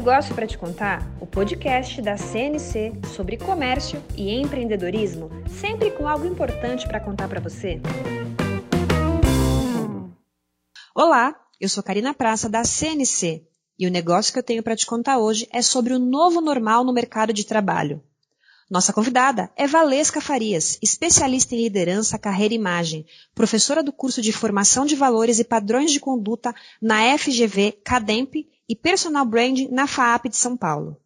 Negócio para te contar, o podcast da CNC sobre comércio e empreendedorismo, sempre com algo importante para contar para você. Olá, eu sou Karina Praça da CNC e o negócio que eu tenho para te contar hoje é sobre o novo normal no mercado de trabalho. Nossa convidada é Valesca Farias, especialista em liderança, carreira e imagem, professora do curso de Formação de Valores e Padrões de Conduta na FGV Cademp e Personal Branding na FAAP de São Paulo.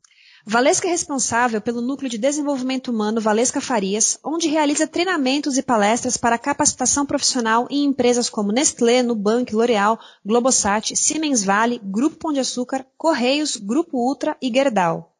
Valesca é responsável pelo Núcleo de Desenvolvimento Humano Valesca Farias, onde realiza treinamentos e palestras para capacitação profissional em empresas como Nestlé, Nubank, L'Oréal, Globosat, Siemens Vale, Grupo Pão de Açúcar, Correios, Grupo Ultra e Gerdau.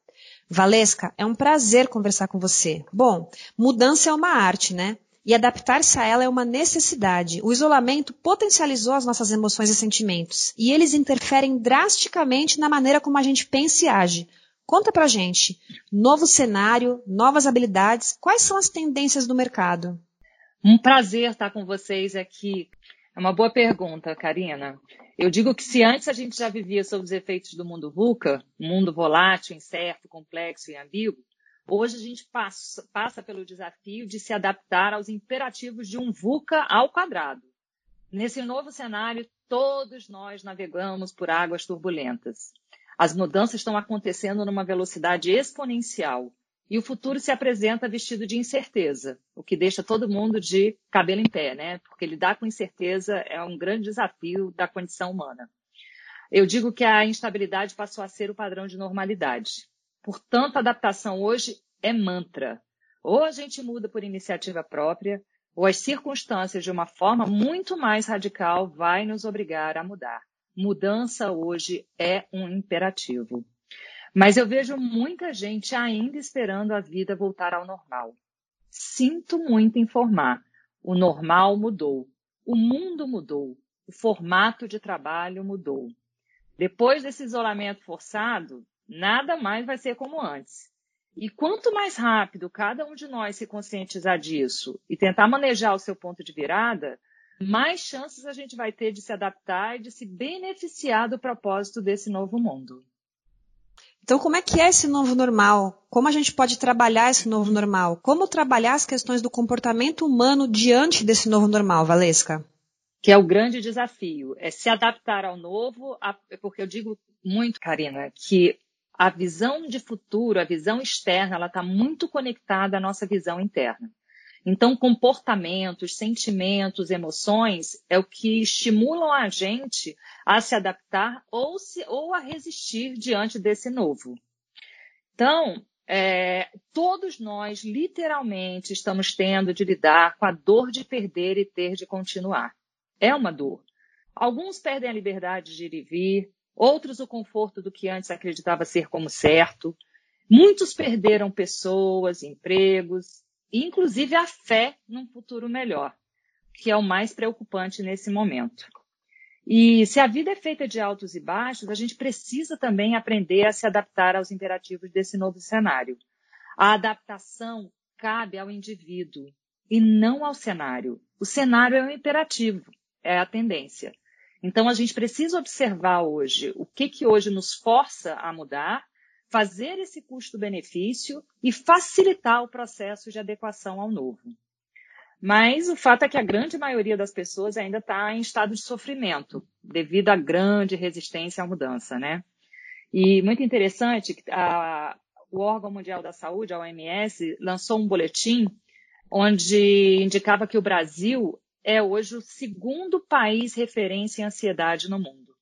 Valesca, é um prazer conversar com você. Bom, mudança é uma arte, né? E adaptar-se a ela é uma necessidade. O isolamento potencializou as nossas emoções e sentimentos, e eles interferem drasticamente na maneira como a gente pensa e age. Conta pra gente. Novo cenário, novas habilidades, quais são as tendências do mercado? Um prazer estar com vocês aqui. É uma boa pergunta, Karina. Eu digo que se antes a gente já vivia sob os efeitos do mundo VUCA, um mundo volátil, incerto, complexo e ambíguo, hoje a gente passa, passa pelo desafio de se adaptar aos imperativos de um VUCA ao quadrado. Nesse novo cenário, todos nós navegamos por águas turbulentas. As mudanças estão acontecendo numa velocidade exponencial e o futuro se apresenta vestido de incerteza, o que deixa todo mundo de cabelo em pé, né? Porque lidar com incerteza é um grande desafio da condição humana. Eu digo que a instabilidade passou a ser o padrão de normalidade. Portanto, a adaptação hoje é mantra. Ou a gente muda por iniciativa própria, ou as circunstâncias de uma forma muito mais radical vai nos obrigar a mudar. Mudança hoje é um imperativo. Mas eu vejo muita gente ainda esperando a vida voltar ao normal. Sinto muito informar. O normal mudou. O mundo mudou. O formato de trabalho mudou. Depois desse isolamento forçado, nada mais vai ser como antes. E quanto mais rápido cada um de nós se conscientizar disso e tentar manejar o seu ponto de virada, mais chances a gente vai ter de se adaptar e de se beneficiar do propósito desse novo mundo. Então, como é que é esse novo normal? Como a gente pode trabalhar esse novo normal? Como trabalhar as questões do comportamento humano diante desse novo normal, Valesca? Que é o grande desafio, é se adaptar ao novo, porque eu digo muito, Karina, que a visão de futuro, a visão externa, ela está muito conectada à nossa visão interna. Então, comportamentos, sentimentos, emoções é o que estimulam a gente a se adaptar ou, se, ou a resistir diante desse novo. Então, é, todos nós, literalmente, estamos tendo de lidar com a dor de perder e ter de continuar. É uma dor. Alguns perdem a liberdade de ir e vir, outros o conforto do que antes acreditava ser como certo. Muitos perderam pessoas, empregos, inclusive a fé num futuro melhor, que é o mais preocupante nesse momento. E se a vida é feita de altos e baixos, a gente precisa também aprender a se adaptar aos imperativos desse novo cenário. A adaptação cabe ao indivíduo e não ao cenário. O cenário é um imperativo, é a tendência. Então a gente precisa observar hoje o que que hoje nos força a mudar fazer esse custo-benefício e facilitar o processo de adequação ao novo. Mas o fato é que a grande maioria das pessoas ainda está em estado de sofrimento, devido à grande resistência à mudança, né? E muito interessante, a, o órgão mundial da saúde, a OMS, lançou um boletim onde indicava que o Brasil é hoje o segundo país referência em ansiedade no mundo.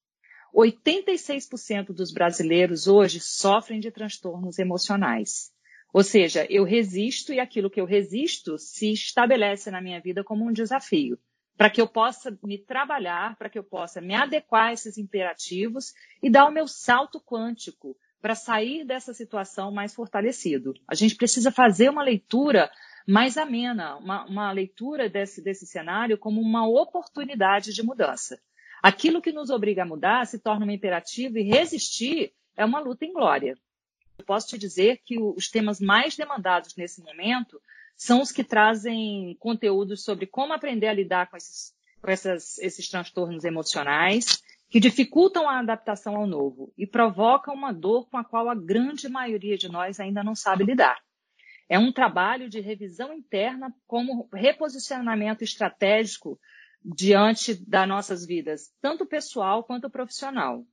86% dos brasileiros hoje sofrem de transtornos emocionais. Ou seja, eu resisto e aquilo que eu resisto se estabelece na minha vida como um desafio, para que eu possa me trabalhar, para que eu possa me adequar a esses imperativos e dar o meu salto quântico para sair dessa situação mais fortalecido. A gente precisa fazer uma leitura mais amena, uma, uma leitura desse, desse cenário como uma oportunidade de mudança. Aquilo que nos obriga a mudar se torna um imperativo e resistir é uma luta em glória. Eu posso te dizer que os temas mais demandados nesse momento são os que trazem conteúdos sobre como aprender a lidar com esses, com essas, esses transtornos emocionais, que dificultam a adaptação ao novo e provocam uma dor com a qual a grande maioria de nós ainda não sabe lidar. É um trabalho de revisão interna como reposicionamento estratégico diante das nossas vidas, tanto pessoal quanto profissional.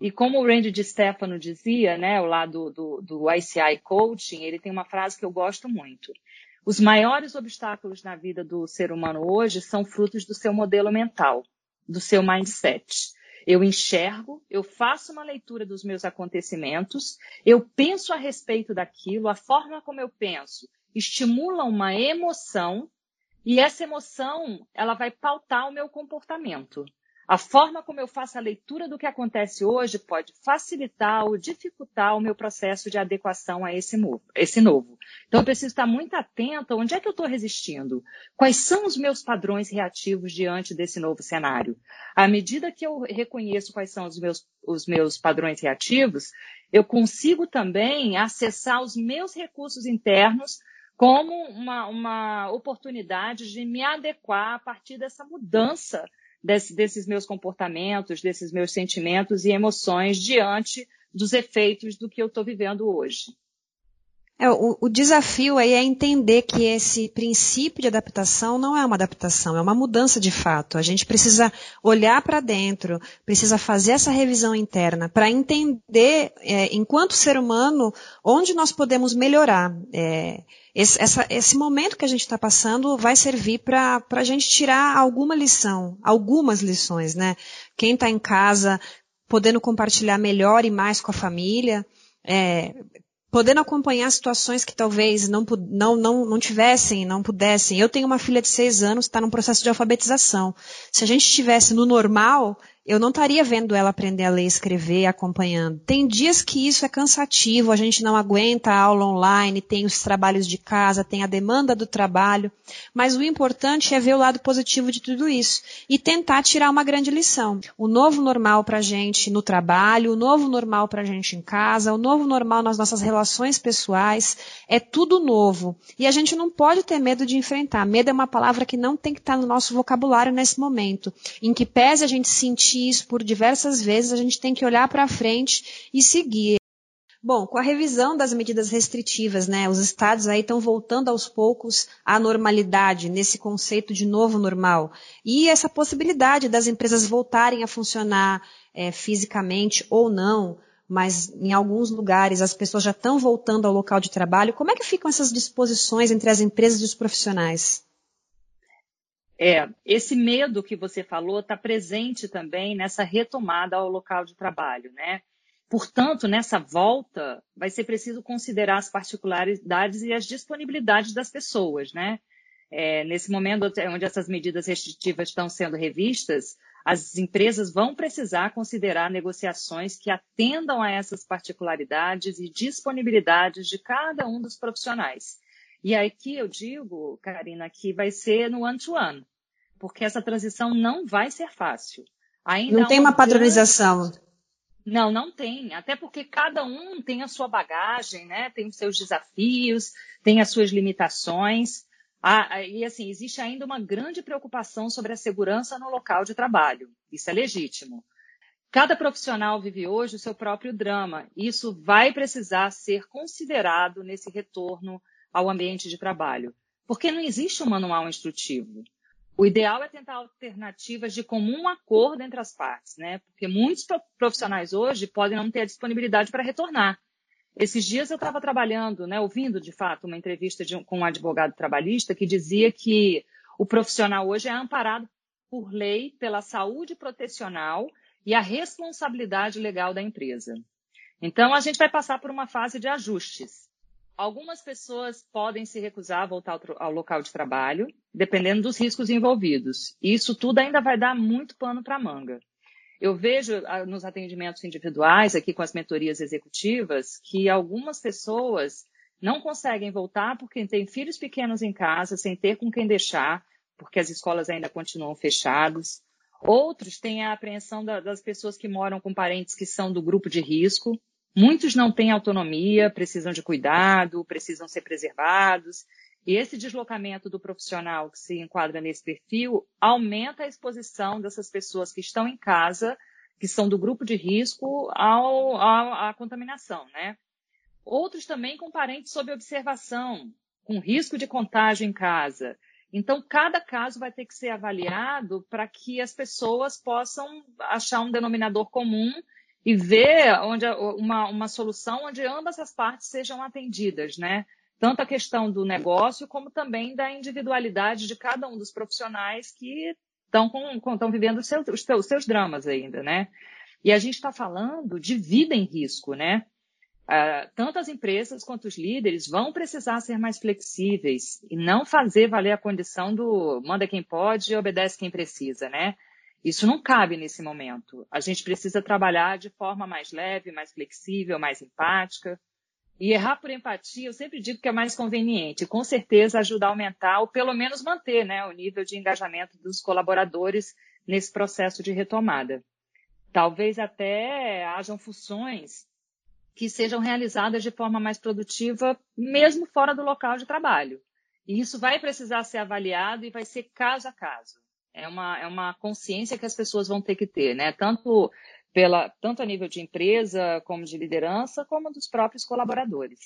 E como o Randy de Stefano dizia, né, lá do, do, do ICI Coaching, ele tem uma frase que eu gosto muito. Os maiores obstáculos na vida do ser humano hoje são frutos do seu modelo mental, do seu mindset. Eu enxergo, eu faço uma leitura dos meus acontecimentos, eu penso a respeito daquilo, a forma como eu penso estimula uma emoção e essa emoção ela vai pautar o meu comportamento. A forma como eu faço a leitura do que acontece hoje pode facilitar ou dificultar o meu processo de adequação a esse novo. Esse novo. Então, eu preciso estar muito atento a onde é que eu estou resistindo. Quais são os meus padrões reativos diante desse novo cenário? À medida que eu reconheço quais são os meus, os meus padrões reativos, eu consigo também acessar os meus recursos internos como uma, uma oportunidade de me adequar a partir dessa mudança desse, desses meus comportamentos, desses meus sentimentos e emoções diante dos efeitos do que eu estou vivendo hoje. É, o, o, desafio aí é entender que esse princípio de adaptação não é uma adaptação, é uma mudança de fato. A gente precisa olhar para dentro, precisa fazer essa revisão interna para entender, é, enquanto ser humano, onde nós podemos melhorar. É, esse, essa, esse, momento que a gente está passando vai servir para a gente tirar alguma lição, algumas lições, né? Quem está em casa podendo compartilhar melhor e mais com a família, é, podendo acompanhar situações que talvez não, não, não, não tivessem, não pudessem. Eu tenho uma filha de seis anos, está num processo de alfabetização. Se a gente estivesse no normal, eu não estaria vendo ela aprender a ler escrever, acompanhando. Tem dias que isso é cansativo, a gente não aguenta a aula online, tem os trabalhos de casa, tem a demanda do trabalho, mas o importante é ver o lado positivo de tudo isso e tentar tirar uma grande lição. O novo normal para a gente no trabalho, o novo normal para a gente em casa, o novo normal nas nossas relações pessoais, é tudo novo. E a gente não pode ter medo de enfrentar. Medo é uma palavra que não tem que estar no nosso vocabulário nesse momento, em que pese a gente sentir repetir isso por diversas vezes, a gente tem que olhar para frente e seguir. Bom, com a revisão das medidas restritivas, né, os estados aí estão voltando aos poucos à normalidade, nesse conceito de novo normal. E essa possibilidade das empresas voltarem a funcionar é, fisicamente ou não, mas em alguns lugares as pessoas já estão voltando ao local de trabalho. Como é que ficam essas disposições entre as empresas e os profissionais? É, esse medo que você falou está presente também nessa retomada ao local de trabalho, né? Portanto, nessa volta, vai ser preciso considerar as particularidades e as disponibilidades das pessoas, né? É, nesse momento onde essas medidas restritivas estão sendo revistas, as empresas vão precisar considerar negociações que atendam a essas particularidades e disponibilidades de cada um dos profissionais. E aqui eu digo, Karina, que vai ser no one-to-one. -one porque essa transição não vai ser fácil. Ainda não tem uma padronização. Grande... Não, não tem. Até porque cada um tem a sua bagagem, né? Tem os seus desafios, tem as suas limitações. Ah, e assim, existe ainda uma grande preocupação sobre a segurança no local de trabalho. Isso é legítimo. Cada profissional vive hoje o seu próprio drama. Isso vai precisar ser considerado nesse retorno ao ambiente de trabalho. Porque não existe um manual instrutivo. O ideal é tentar alternativas de comum acordo entre as partes, né? Porque muitos profissionais hoje podem não ter a disponibilidade para retornar. Esses dias eu estava trabalhando, né, ouvindo de fato uma entrevista um, com um advogado trabalhista que dizia que o profissional hoje é amparado por lei pela saúde protecional e a responsabilidade legal da empresa. Então a gente vai passar por uma fase de ajustes. Algumas pessoas podem se recusar a voltar ao local de trabalho, dependendo dos riscos envolvidos. Isso tudo ainda vai dar muito pano para manga. Eu vejo ah, nos atendimentos individuais, aqui com as mentorias executivas, que algumas pessoas não conseguem voltar porque têm filhos pequenos em casa, sem ter com quem deixar, porque as escolas ainda continuam fechadas. Outros têm a apreensão das pessoas que moram com parentes que são do grupo de risco, Muitos não têm autonomia, precisam de cuidado, precisam ser preservados. E esse deslocamento do profissional que se enquadra nesse perfil aumenta a exposição dessas pessoas que estão em casa, que são do grupo de risco ao, ao, à contaminação, né? Outros também com parentes sob observação, com risco de contágio em casa. Então, cada caso vai ter que ser avaliado para que as pessoas possam achar um denominador comum e ver onde, uma, uma solução onde ambas as partes sejam atendidas, né? Tanto a questão do negócio, como também da individualidade de cada um dos profissionais que estão, com, estão vivendo os seus, os seus dramas ainda, né? E a gente está falando de vida em risco, né? Uh, tanto as empresas quanto os líderes vão precisar ser mais flexíveis e não fazer valer a condição do manda quem pode e obedece quem precisa, né? Isso não cabe nesse momento. A gente precisa trabalhar de forma mais leve, mais flexível, mais empática. E errar por empatia, eu sempre digo que é mais conveniente. Com certeza ajuda a aumentar, ou pelo menos manter, né, o nível de engajamento dos colaboradores nesse processo de retomada. Talvez até hajam funções que sejam realizadas de forma mais produtiva, mesmo fora do local de trabalho. E isso vai precisar ser avaliado e vai ser caso a caso. É uma, é uma consciência que as pessoas vão ter que ter, né? Tanto pela, tanto a nível de empresa, como de liderança, como dos próprios colaboradores.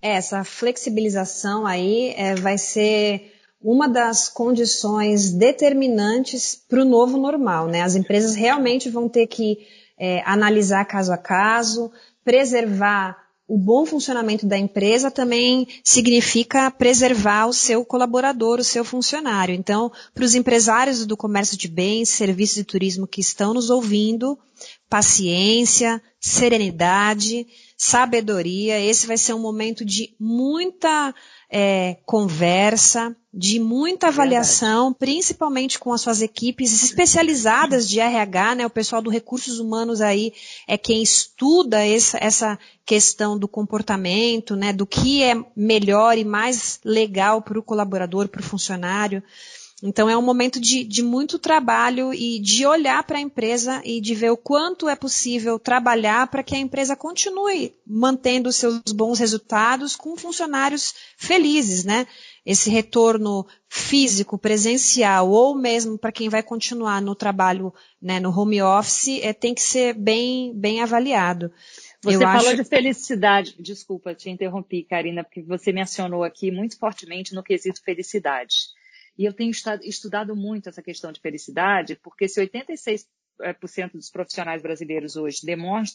Essa flexibilização aí é, vai ser uma das condições determinantes para o novo normal, né? As empresas realmente vão ter que é, analisar caso a caso, preservar o bom funcionamento da empresa também significa preservar o seu colaborador, o seu funcionário. Então, para os empresários do comércio de bens, serviços e turismo que estão nos ouvindo, paciência, serenidade, sabedoria. Esse vai ser um momento de muita é, conversa, de muita avaliação, Verdade. principalmente com as suas equipes especializadas de RH, né? O pessoal do recursos humanos aí é quem estuda essa, essa questão do comportamento, né? Do que é melhor e mais legal para o colaborador, para o funcionário. Então é um momento de, de muito trabalho e de olhar para a empresa e de ver o quanto é possível trabalhar para que a empresa continue mantendo seus bons resultados com funcionários felizes, né? Esse retorno físico, presencial, ou mesmo para quem vai continuar no trabalho, né, no home office, é, tem que ser bem, bem avaliado. Você Eu falou acho... de felicidade. Desculpa, te interrompi, Karina, porque você mencionou aqui muito fortemente no quesito felicidade. E eu tenho estudado muito essa questão de felicidade, porque se 86% eh, dos profissionais brasileiros hoje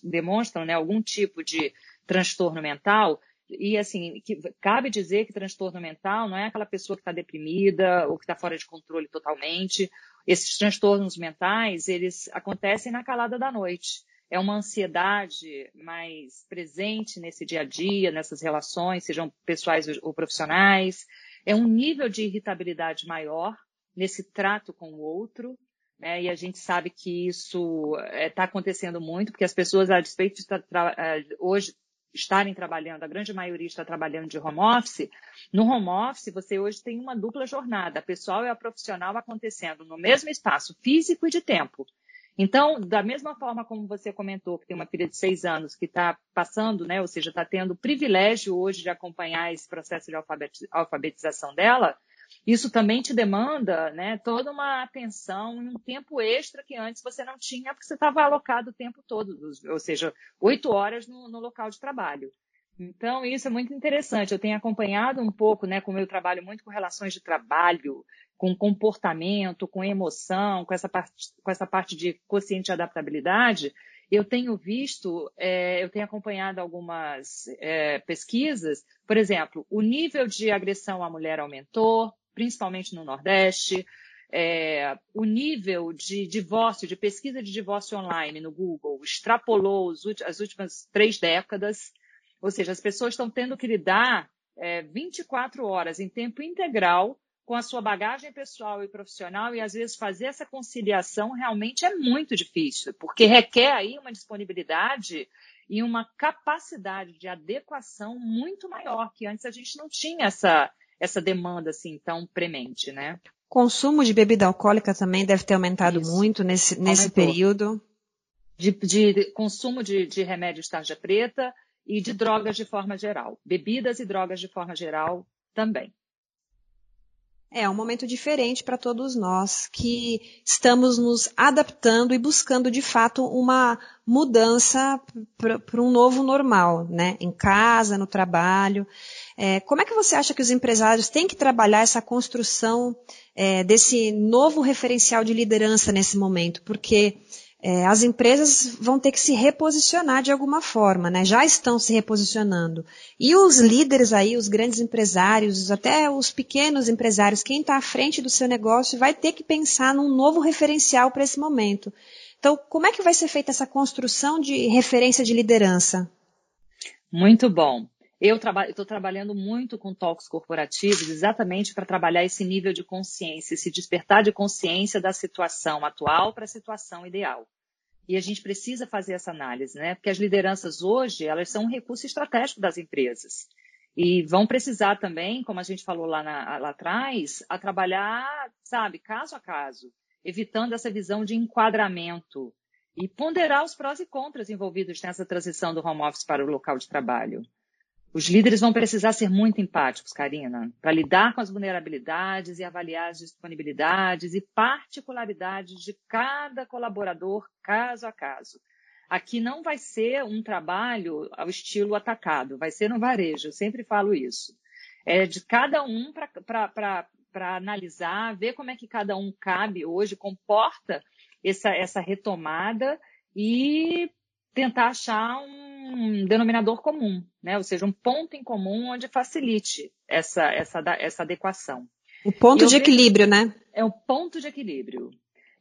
demonstram, né, algum tipo de transtorno mental, e assim, que, cabe dizer que transtorno mental não é aquela pessoa que está deprimida ou que está fora de controle totalmente. Esses transtornos mentais, eles acontecem na calada da noite. É uma ansiedade mais presente nesse dia a dia, nessas relações, sejam pessoais ou profissionais é um nível de irritabilidade maior nesse trato com o outro, né? E a gente sabe que isso está tá acontecendo muito, porque as pessoas, a despeito de é, hoje estarem trabalhando, a grande maioria está trabalhando de home office, no home office você hoje tem uma dupla jornada, a pessoal e a profissional acontecendo no mesmo espaço físico e de tempo. Então, da mesma forma como você comentou, que tem uma filha de seis anos que está passando, né, ou seja, está tendo o privilégio hoje de acompanhar esse processo de alfabetização dela, isso também te demanda né, toda uma atenção e um tempo extra que antes você não tinha, porque você estava alocado o tempo todo, ou seja, oito horas no, no local de trabalho. Então, isso é muito interessante. Eu tenho acompanhado um pouco, né, como eu trabalho muito com relações de trabalho, com comportamento, com emoção, com essa parte, com essa parte de consciente adaptabilidade, eu tenho visto, é, eu tenho acompanhado algumas é, pesquisas, por exemplo, o nível de agressão à mulher aumentou, principalmente no Nordeste, é, o nível de divórcio, de pesquisa de divórcio online no Google, extrapolou as últimas três décadas, ou seja, as pessoas estão tendo que lidar é, 24 horas em tempo integral com a sua bagagem pessoal e profissional e às vezes fazer essa conciliação realmente é muito difícil, porque requer aí uma disponibilidade e uma capacidade de adequação muito maior, que antes a gente não tinha essa, essa demanda assim tão premente, né? Consumo de bebida alcoólica também deve ter aumentado Isso. muito nesse, nesse período. De, de consumo de, de remédios tarja preta e de drogas de forma geral. Bebidas e drogas de forma geral também. É um momento diferente para todos nós que estamos nos adaptando e buscando de fato uma mudança para um novo normal, né? Em casa, no trabalho. É, como é que você acha que os empresários têm que trabalhar essa construção é, desse novo referencial de liderança nesse momento? Porque é, as empresas vão ter que se reposicionar de alguma forma, né? Já estão se reposicionando. E os líderes aí, os grandes empresários, até os pequenos empresários, quem está à frente do seu negócio vai ter que pensar num novo referencial para esse momento. Então, como é que vai ser feita essa construção de referência de liderança? Muito bom. Eu estou trabalhando muito com toques corporativos exatamente para trabalhar esse nível de consciência, esse despertar de consciência da situação atual para a situação ideal. E a gente precisa fazer essa análise, né? Porque as lideranças hoje, elas são um recurso estratégico das empresas. E vão precisar também, como a gente falou lá, na, lá atrás, a trabalhar, sabe, caso a caso, evitando essa visão de enquadramento e ponderar os prós e contras envolvidos nessa transição do home office para o local de trabalho. Os líderes vão precisar ser muito empáticos, Karina, para lidar com as vulnerabilidades e avaliar as disponibilidades e particularidades de cada colaborador, caso a caso. Aqui não vai ser um trabalho ao estilo atacado, vai ser no varejo, eu sempre falo isso. É de cada um para analisar, ver como é que cada um cabe hoje, comporta essa, essa retomada e tentar achar um denominador comum, né? ou seja, um ponto em comum onde facilite essa, essa, essa adequação. O ponto de equilíbrio, né? É o ponto de equilíbrio.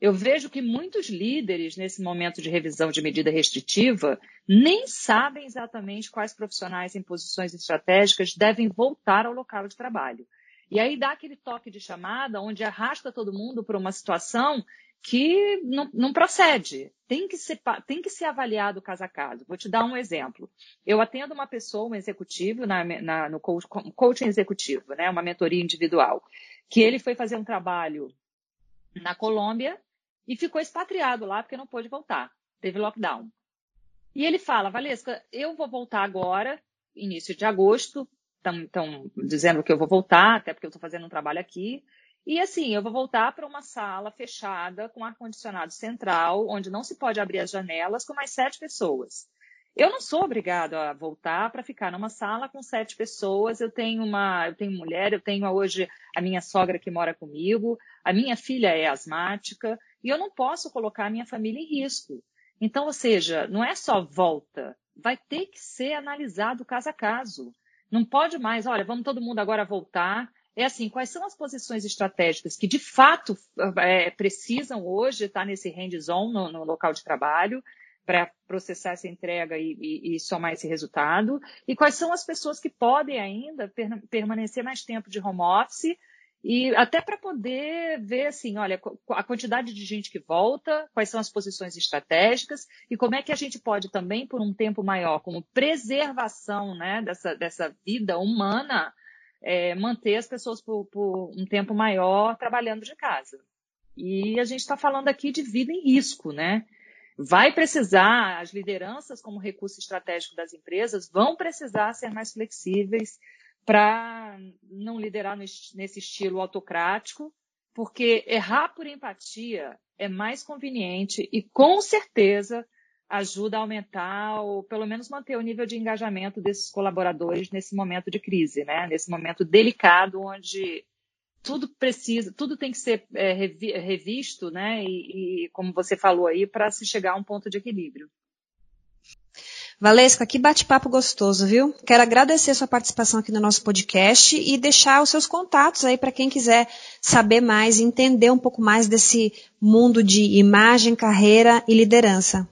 Eu vejo que muitos líderes, nesse momento de revisão de medida restritiva, nem sabem exatamente quais profissionais em posições estratégicas devem voltar ao local de trabalho. E aí dá aquele toque de chamada onde arrasta todo mundo para uma situação que não, não, procede. Tem que, ser, tem que ser avaliado caso a caso. Vou te dar um exemplo. Eu atendo uma pessoa, um executivo, na, na, no coach, coaching executivo, né, uma mentoria individual, que ele foi fazer um trabalho na Colômbia e ficou expatriado lá porque não pôde voltar. Teve lockdown. E ele fala, Valesca, eu vou voltar agora, início de agosto, estão dizendo que eu vou voltar, até porque eu estou fazendo um trabalho aqui, e assim, eu vou voltar para uma sala fechada com ar-condicionado central, onde não se pode abrir as janelas, com mais sete pessoas. Eu não sou obrigado a voltar para ficar numa sala com sete pessoas. Eu tenho uma, eu tenho mulher, eu tenho hoje a minha sogra que mora comigo, a minha filha é asmática e eu não posso colocar a minha família em risco. Então, ou seja, não é só volta, vai ter que ser analisado caso a caso. Não pode mais, olha, vamos todo mundo agora voltar é assim, quais são as posições estratégicas que de fato é, precisam hoje estar nesse hands-on no, no, local de trabalho para processar essa entrega e, e, e, somar esse resultado, e quais são as pessoas que podem ainda per, permanecer mais tempo de home office e até para poder ver assim, olha, a quantidade de gente que volta, quais são as posições estratégicas e como é que a gente pode também, por um tempo maior, como preservação né, dessa, dessa vida humana, é, manter as pessoas por, por um tempo maior trabalhando de casa. E a gente está falando aqui de vida em risco, né? Vai precisar, as lideranças, como recurso estratégico das empresas, vão precisar ser mais flexíveis para não liderar nesse estilo autocrático, porque errar por empatia é mais conveniente e, com certeza, ajuda a aumentar ou pelo menos manter o nível de engajamento desses colaboradores nesse momento de crise, né? Nesse momento delicado onde tudo precisa, tudo tem que ser é, revisto, né? E, e, como você falou aí, para se chegar a um ponto de equilíbrio. Valesca, que bate-papo gostoso, viu? Quero agradecer a sua participação aqui no nosso podcast e deixar os seus contatos aí para quem quiser saber mais, entender um pouco mais desse mundo de imagem, carreira e liderança.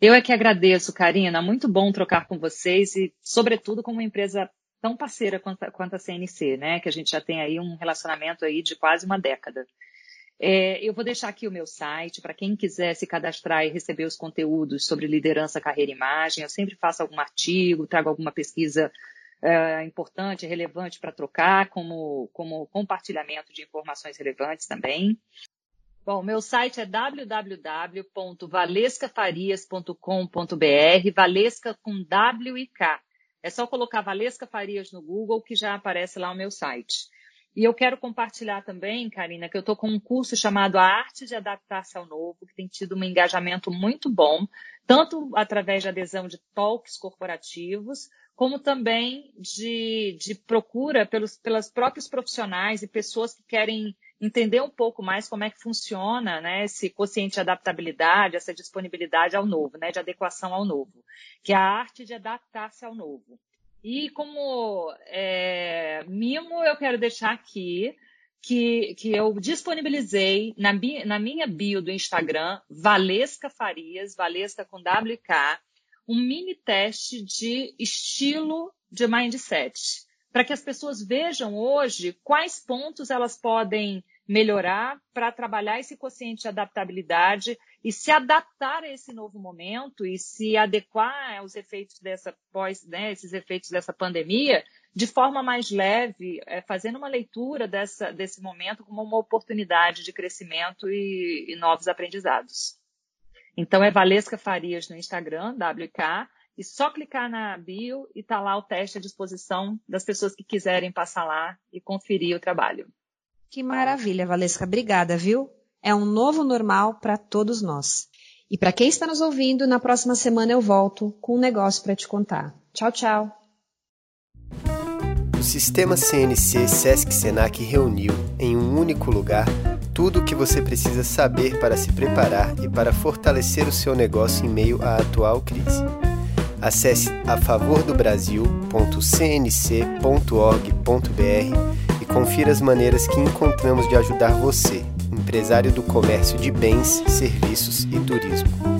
Eu é que agradeço, Karina. Muito bom trocar com vocês e, sobretudo, com uma empresa tão parceira quanto a, CNC, né? Que a gente já tem aí um relacionamento aí de quase uma década. É, eu vou deixar aqui o meu site para quem quiser se cadastrar e receber os conteúdos sobre liderança, carreira e imagem. Eu sempre faço algum artigo, trago alguma pesquisa é, importante, relevante para trocar, como, como compartilhamento de informações relevantes também. Bom, meu site é www.valescafarias.com.br, Valesca com W e K. É só colocar Valesca Farias no Google que já aparece lá o meu site. E eu quero compartilhar também, Karina, que eu estou com um curso chamado A Arte de Adaptar-se ao Novo, que tem tido um engajamento muito bom, tanto através de adesão de talks corporativos, como também de, de procura pelos, pelas próprios profissionais e pessoas que querem entender um pouco mais como é que funciona né, esse quociente de adaptabilidade, essa disponibilidade ao novo, né, de adequação ao novo, que é a arte de adaptar-se ao novo. E como é, mimo, eu quero deixar aqui que, que eu disponibilizei na, na minha bio do Instagram, Valesca Farias, Valesca com WK, um mini teste de estilo de mindset, para que as pessoas vejam hoje quais pontos elas podem melhorar para trabalhar esse quociente de adaptabilidade e se adaptar a esse novo momento e se adequar aos efeitos dessa pós, né, esses efeitos dessa pandemia de forma mais leve, é, fazendo uma leitura dessa, desse momento como uma oportunidade de crescimento e, e novos aprendizados. Então é Valesca Farias no Instagram, WK, e só clicar na bio e tá lá o teste à disposição das pessoas que quiserem passar lá e conferir o trabalho. Que maravilha, Valesca. Obrigada, viu? É um novo normal para todos nós. E para quem está nos ouvindo, na próxima semana eu volto com um negócio para te contar. Tchau, tchau. O sistema CNC Sesc Senac reuniu em um único lugar tudo o que você precisa saber para se preparar e para fortalecer o seu negócio em meio à atual crise. Acesse afavordobrasil.cnc.org.br e confira as maneiras que encontramos de ajudar você, empresário do comércio de bens, serviços e turismo.